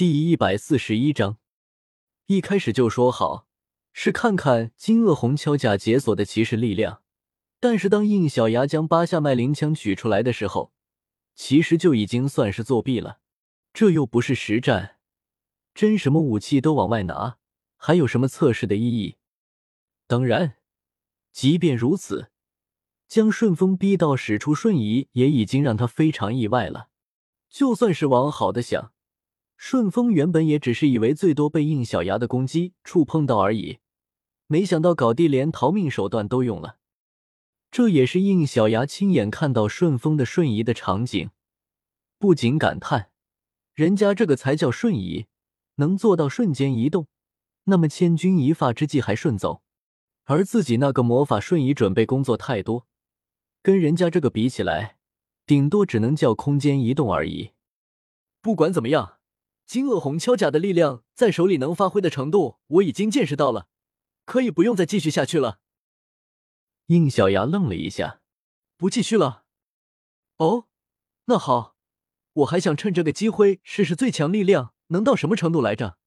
第一百四十一章，一开始就说好是看看金鳄红锹甲解锁的骑士力量，但是当应小牙将八下脉灵枪取出来的时候，其实就已经算是作弊了。这又不是实战，真什么武器都往外拿，还有什么测试的意义？当然，即便如此，将顺风逼到使出瞬移，也已经让他非常意外了。就算是往好的想。顺风原本也只是以为最多被应小牙的攻击触碰到而已，没想到搞地连逃命手段都用了。这也是应小牙亲眼看到顺风的瞬移的场景，不仅感叹：人家这个才叫瞬移，能做到瞬间移动，那么千钧一发之际还顺走，而自己那个魔法瞬移准备工作太多，跟人家这个比起来，顶多只能叫空间移动而已。不管怎么样。金鳄红锹甲的力量在手里能发挥的程度，我已经见识到了，可以不用再继续下去了。应小牙愣了一下，不继续了。哦，那好，我还想趁这个机会试试最强力量能到什么程度来着。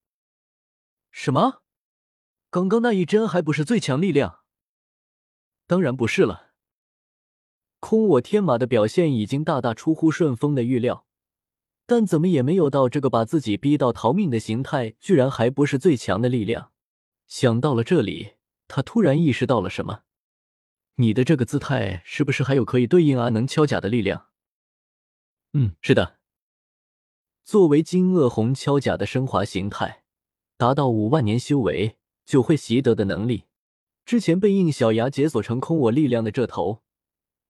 什么？刚刚那一针还不是最强力量？当然不是了。空我天马的表现已经大大出乎顺风的预料。但怎么也没有到这个把自己逼到逃命的形态，居然还不是最强的力量。想到了这里，他突然意识到了什么：你的这个姿态是不是还有可以对应阿能敲甲的力量？嗯，是的。作为金鳄红敲甲的升华形态，达到五万年修为就会习得的能力，之前被应小牙解锁成空我力量的这头，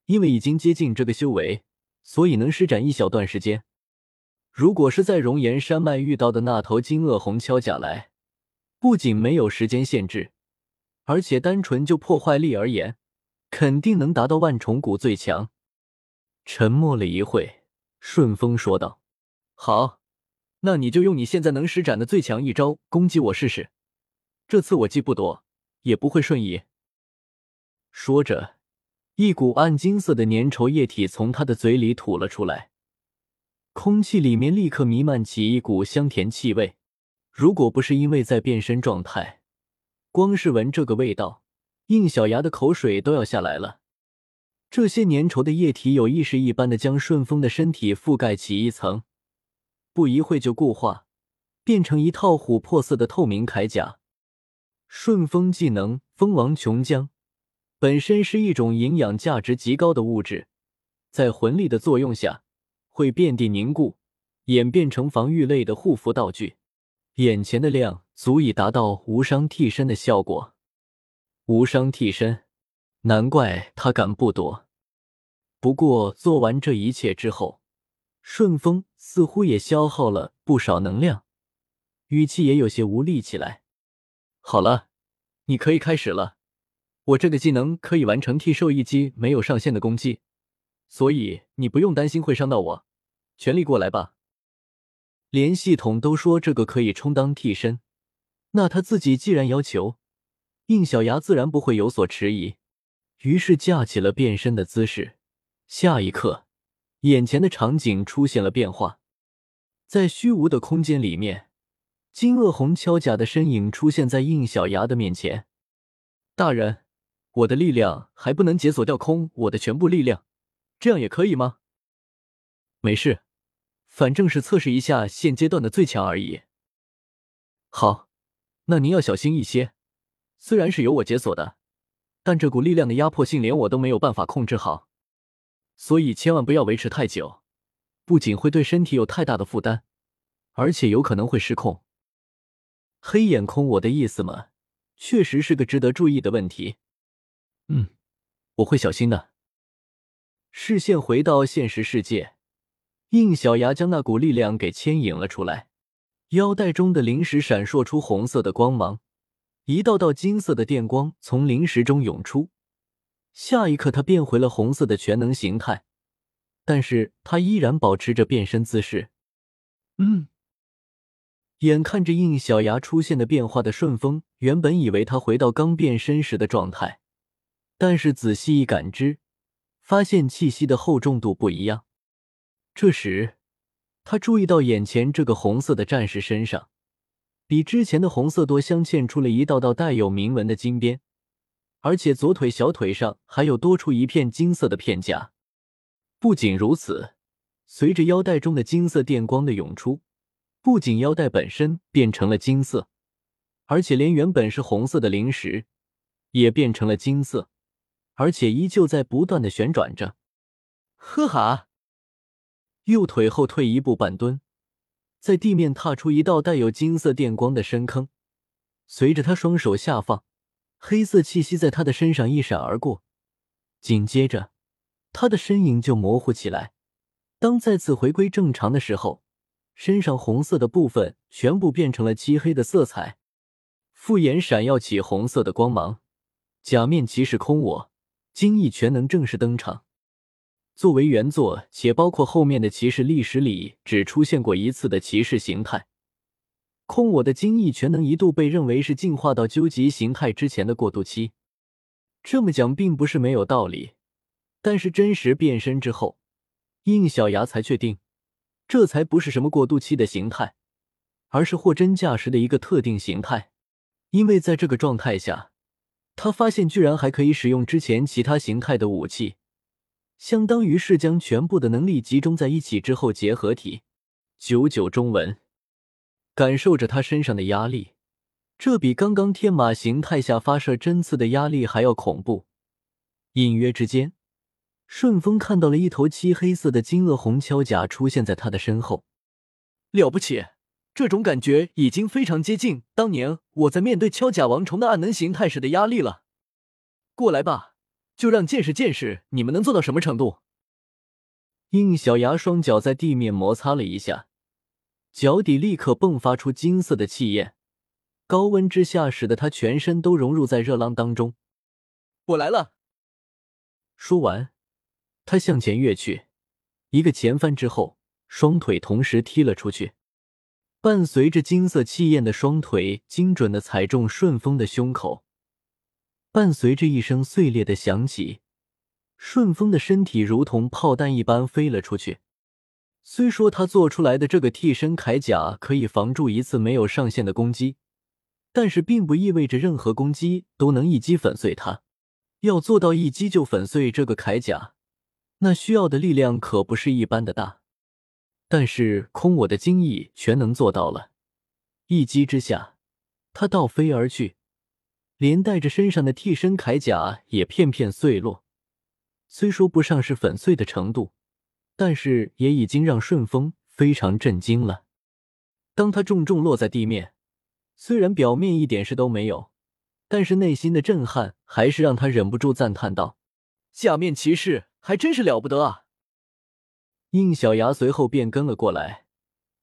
因为已经接近这个修为，所以能施展一小段时间。如果是在熔岩山脉遇到的那头金鳄红锹甲来，不仅没有时间限制，而且单纯就破坏力而言，肯定能达到万重谷最强。沉默了一会，顺风说道：“好，那你就用你现在能施展的最强一招攻击我试试。这次我既不躲，也不会瞬移。”说着，一股暗金色的粘稠液体从他的嘴里吐了出来。空气里面立刻弥漫起一股香甜气味，如果不是因为在变身状态，光是闻这个味道，应小牙的口水都要下来了。这些粘稠的液体有意识一般的将顺风的身体覆盖起一层，不一会就固化，变成一套琥珀色的透明铠甲。顺风技能“蜂王琼浆”本身是一种营养价值极高的物质，在魂力的作用下。会遍地凝固，演变成防御类的护符道具。眼前的量足以达到无伤替身的效果。无伤替身，难怪他敢不躲。不过做完这一切之后，顺风似乎也消耗了不少能量，语气也有些无力起来。好了，你可以开始了。我这个技能可以完成替兽一击没有上限的攻击。所以你不用担心会伤到我，全力过来吧。连系统都说这个可以充当替身，那他自己既然要求，应小牙自然不会有所迟疑。于是架起了变身的姿势。下一刻，眼前的场景出现了变化，在虚无的空间里面，金鳄红锹甲的身影出现在应小牙的面前。大人，我的力量还不能解锁掉空我的全部力量。这样也可以吗？没事，反正是测试一下现阶段的最强而已。好，那您要小心一些。虽然是由我解锁的，但这股力量的压迫性连我都没有办法控制好，所以千万不要维持太久，不仅会对身体有太大的负担，而且有可能会失控。黑眼空，我的意思嘛，确实是个值得注意的问题。嗯，我会小心的。视线回到现实世界，应小牙将那股力量给牵引了出来。腰带中的灵石闪烁出红色的光芒，一道道金色的电光从灵石中涌出。下一刻，他变回了红色的全能形态，但是他依然保持着变身姿势。嗯，眼看着应小牙出现的变化的顺风，原本以为他回到刚变身时的状态，但是仔细一感知。发现气息的厚重度不一样。这时，他注意到眼前这个红色的战士身上，比之前的红色多镶嵌出了一道道带有铭文的金边，而且左腿、小腿上还有多出一片金色的片甲。不仅如此，随着腰带中的金色电光的涌出，不仅腰带本身变成了金色，而且连原本是红色的灵石也变成了金色，而且依旧在不断的旋转着。呵哈。右腿后退一步半蹲，在地面踏出一道带有金色电光的深坑。随着他双手下放，黑色气息在他的身上一闪而过，紧接着他的身影就模糊起来。当再次回归正常的时候，身上红色的部分全部变成了漆黑的色彩，复眼闪耀起红色的光芒。假面骑士空我，精翼全能正式登场。作为原作，且包括后面的骑士历史里只出现过一次的骑士形态，空我的精翼全能一度被认为是进化到究极形态之前的过渡期。这么讲并不是没有道理，但是真实变身之后，应小牙才确定，这才不是什么过渡期的形态，而是货真价实的一个特定形态。因为在这个状态下，他发现居然还可以使用之前其他形态的武器。相当于是将全部的能力集中在一起之后结合体。九九中文，感受着他身上的压力，这比刚刚天马形态下发射针刺的压力还要恐怖。隐约之间，顺风看到了一头漆黑色的金鳄红锹甲出现在他的身后。了不起，这种感觉已经非常接近当年我在面对锹甲王虫的暗能形态时的压力了。过来吧。就让见识见识你们能做到什么程度。应小牙双脚在地面摩擦了一下，脚底立刻迸发出金色的气焰，高温之下使得他全身都融入在热浪当中。我来了。说完，他向前跃去，一个前翻之后，双腿同时踢了出去，伴随着金色气焰的双腿精准的踩中顺风的胸口。伴随着一声碎裂的响起，顺风的身体如同炮弹一般飞了出去。虽说他做出来的这个替身铠甲可以防住一次没有上限的攻击，但是并不意味着任何攻击都能一击粉碎它。要做到一击就粉碎这个铠甲，那需要的力量可不是一般的大。但是空我的精翼全能做到了，一击之下，他倒飞而去。连带着身上的替身铠甲也片片碎落，虽说不上是粉碎的程度，但是也已经让顺风非常震惊了。当他重重落在地面，虽然表面一点事都没有，但是内心的震撼还是让他忍不住赞叹道：“假面骑士还真是了不得啊！”应小牙随后便跟了过来，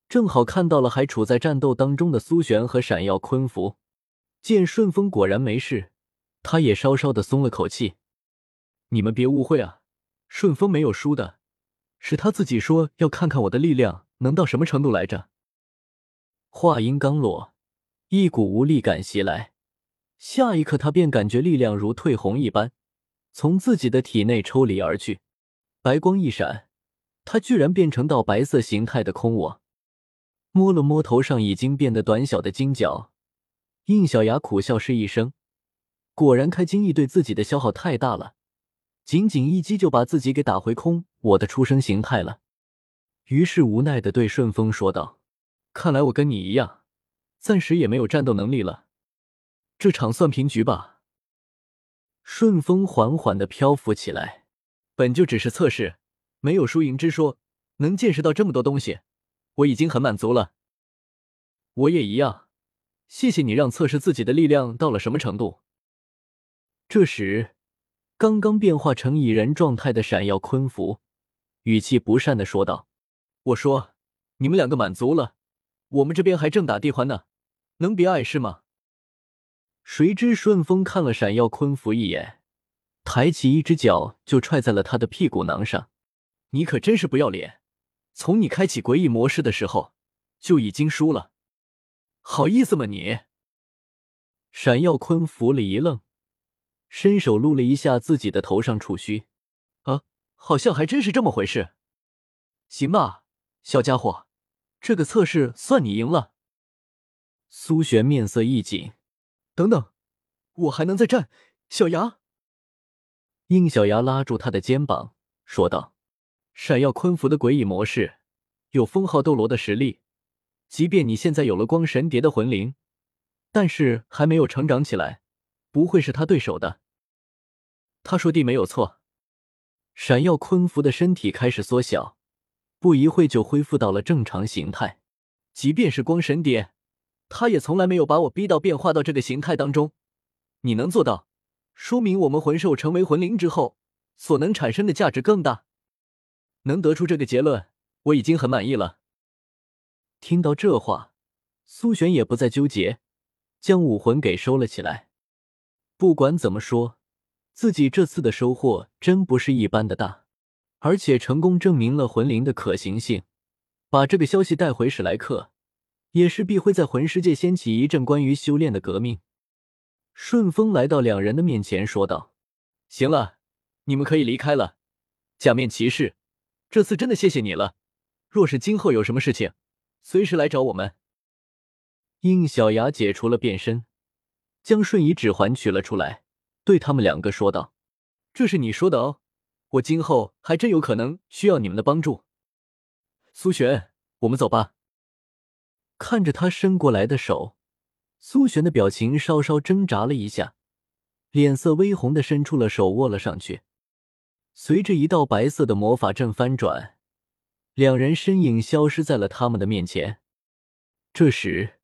正好看到了还处在战斗当中的苏璇和闪耀昆服。见顺风果然没事，他也稍稍的松了口气。你们别误会啊，顺风没有输的，是他自己说要看看我的力量能到什么程度来着。话音刚落，一股无力感袭来，下一刻他便感觉力量如退红一般，从自己的体内抽离而去。白光一闪，他居然变成道白色形态的空我，摸了摸头上已经变得短小的金角。应小牙苦笑是一声，果然开金翼对自己的消耗太大了，仅仅一击就把自己给打回空我的出生形态了。于是无奈的对顺风说道：“看来我跟你一样，暂时也没有战斗能力了，这场算平局吧。”顺风缓缓的漂浮起来，本就只是测试，没有输赢之说，能见识到这么多东西，我已经很满足了。我也一样。谢谢你让测试自己的力量到了什么程度。这时，刚刚变化成蚁人状态的闪耀昆符，语气不善的说道：“我说，你们两个满足了，我们这边还正打地环呢，能别碍事吗？”谁知顺风看了闪耀昆符一眼，抬起一只脚就踹在了他的屁股囊上。你可真是不要脸！从你开启诡异模式的时候，就已经输了。好意思吗你？闪耀坤服了一愣，伸手撸了一下自己的头上触须，啊，好像还真是这么回事。行吧，小家伙，这个测试算你赢了。苏璇面色一紧，等等，我还能再战。小牙，应小牙拉住他的肩膀，说道：“闪耀昆符的鬼异模式，有封号斗罗的实力。即便你现在有了光神蝶的魂灵，但是还没有成长起来，不会是他对手的。”他说的没有错。闪耀昆符的身体开始缩小，不一会就恢复到了正常形态。即便是光神蝶。他也从来没有把我逼到变化到这个形态当中，你能做到，说明我们魂兽成为魂灵之后所能产生的价值更大。能得出这个结论，我已经很满意了。听到这话，苏璇也不再纠结，将武魂给收了起来。不管怎么说，自己这次的收获真不是一般的大，而且成功证明了魂灵的可行性。把这个消息带回史莱克。也势必会在魂师界掀起一阵关于修炼的革命。顺风来到两人的面前，说道：“行了，你们可以离开了。假面骑士，这次真的谢谢你了。若是今后有什么事情，随时来找我们。”应小牙解除了变身，将瞬移指环取了出来，对他们两个说道：“这是你说的哦，我今后还真有可能需要你们的帮助。苏璇，我们走吧。”看着他伸过来的手，苏璇的表情稍稍挣扎了一下，脸色微红的伸出了手握了上去。随着一道白色的魔法阵翻转，两人身影消失在了他们的面前。这时，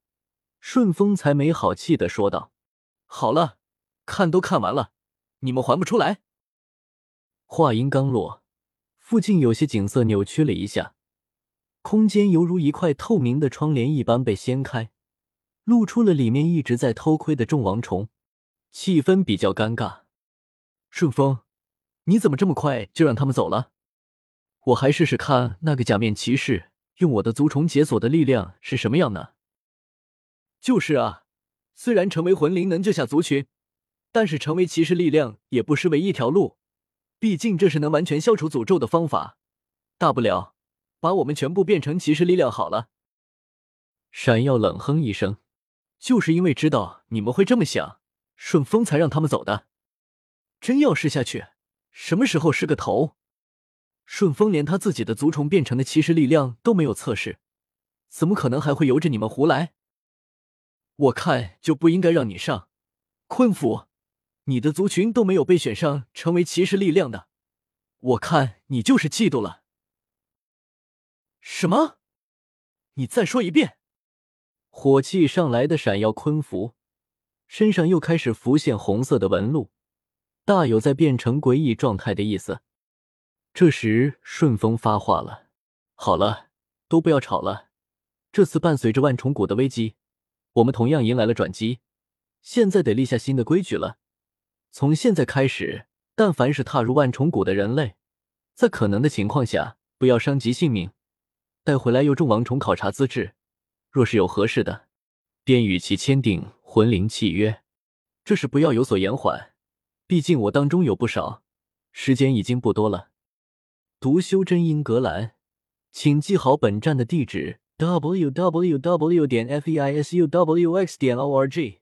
顺风才没好气的说道：“好了，看都看完了，你们还不出来？”话音刚落，附近有些景色扭曲了一下。空间犹如一块透明的窗帘一般被掀开，露出了里面一直在偷窥的众王虫，气氛比较尴尬。顺风，你怎么这么快就让他们走了？我还试试看那个假面骑士用我的族虫解锁的力量是什么样呢？就是啊，虽然成为魂灵能救下族群，但是成为骑士力量也不失为一条路，毕竟这是能完全消除诅咒的方法，大不了。把我们全部变成骑士力量好了。闪耀冷哼一声，就是因为知道你们会这么想，顺风才让他们走的。真要试下去，什么时候是个头？顺风连他自己的族虫变成的骑士力量都没有测试，怎么可能还会由着你们胡来？我看就不应该让你上昆府，你的族群都没有被选上成为骑士力量的，我看你就是嫉妒了。什么？你再说一遍！火气上来的闪耀昆符身上又开始浮现红色的纹路，大有在变成诡异状态的意思。这时，顺风发话了：“好了，都不要吵了。这次伴随着万重谷的危机，我们同样迎来了转机。现在得立下新的规矩了。从现在开始，但凡是踏入万重谷的人类，在可能的情况下，不要伤及性命。”带回来由众王虫考察资质，若是有合适的，便与其签订魂灵契约。这是不要有所延缓，毕竟我当中有不少，时间已经不多了。读修真英格兰，请记好本站的地址：w w w. 点 f e i s u w x. 点 o r g。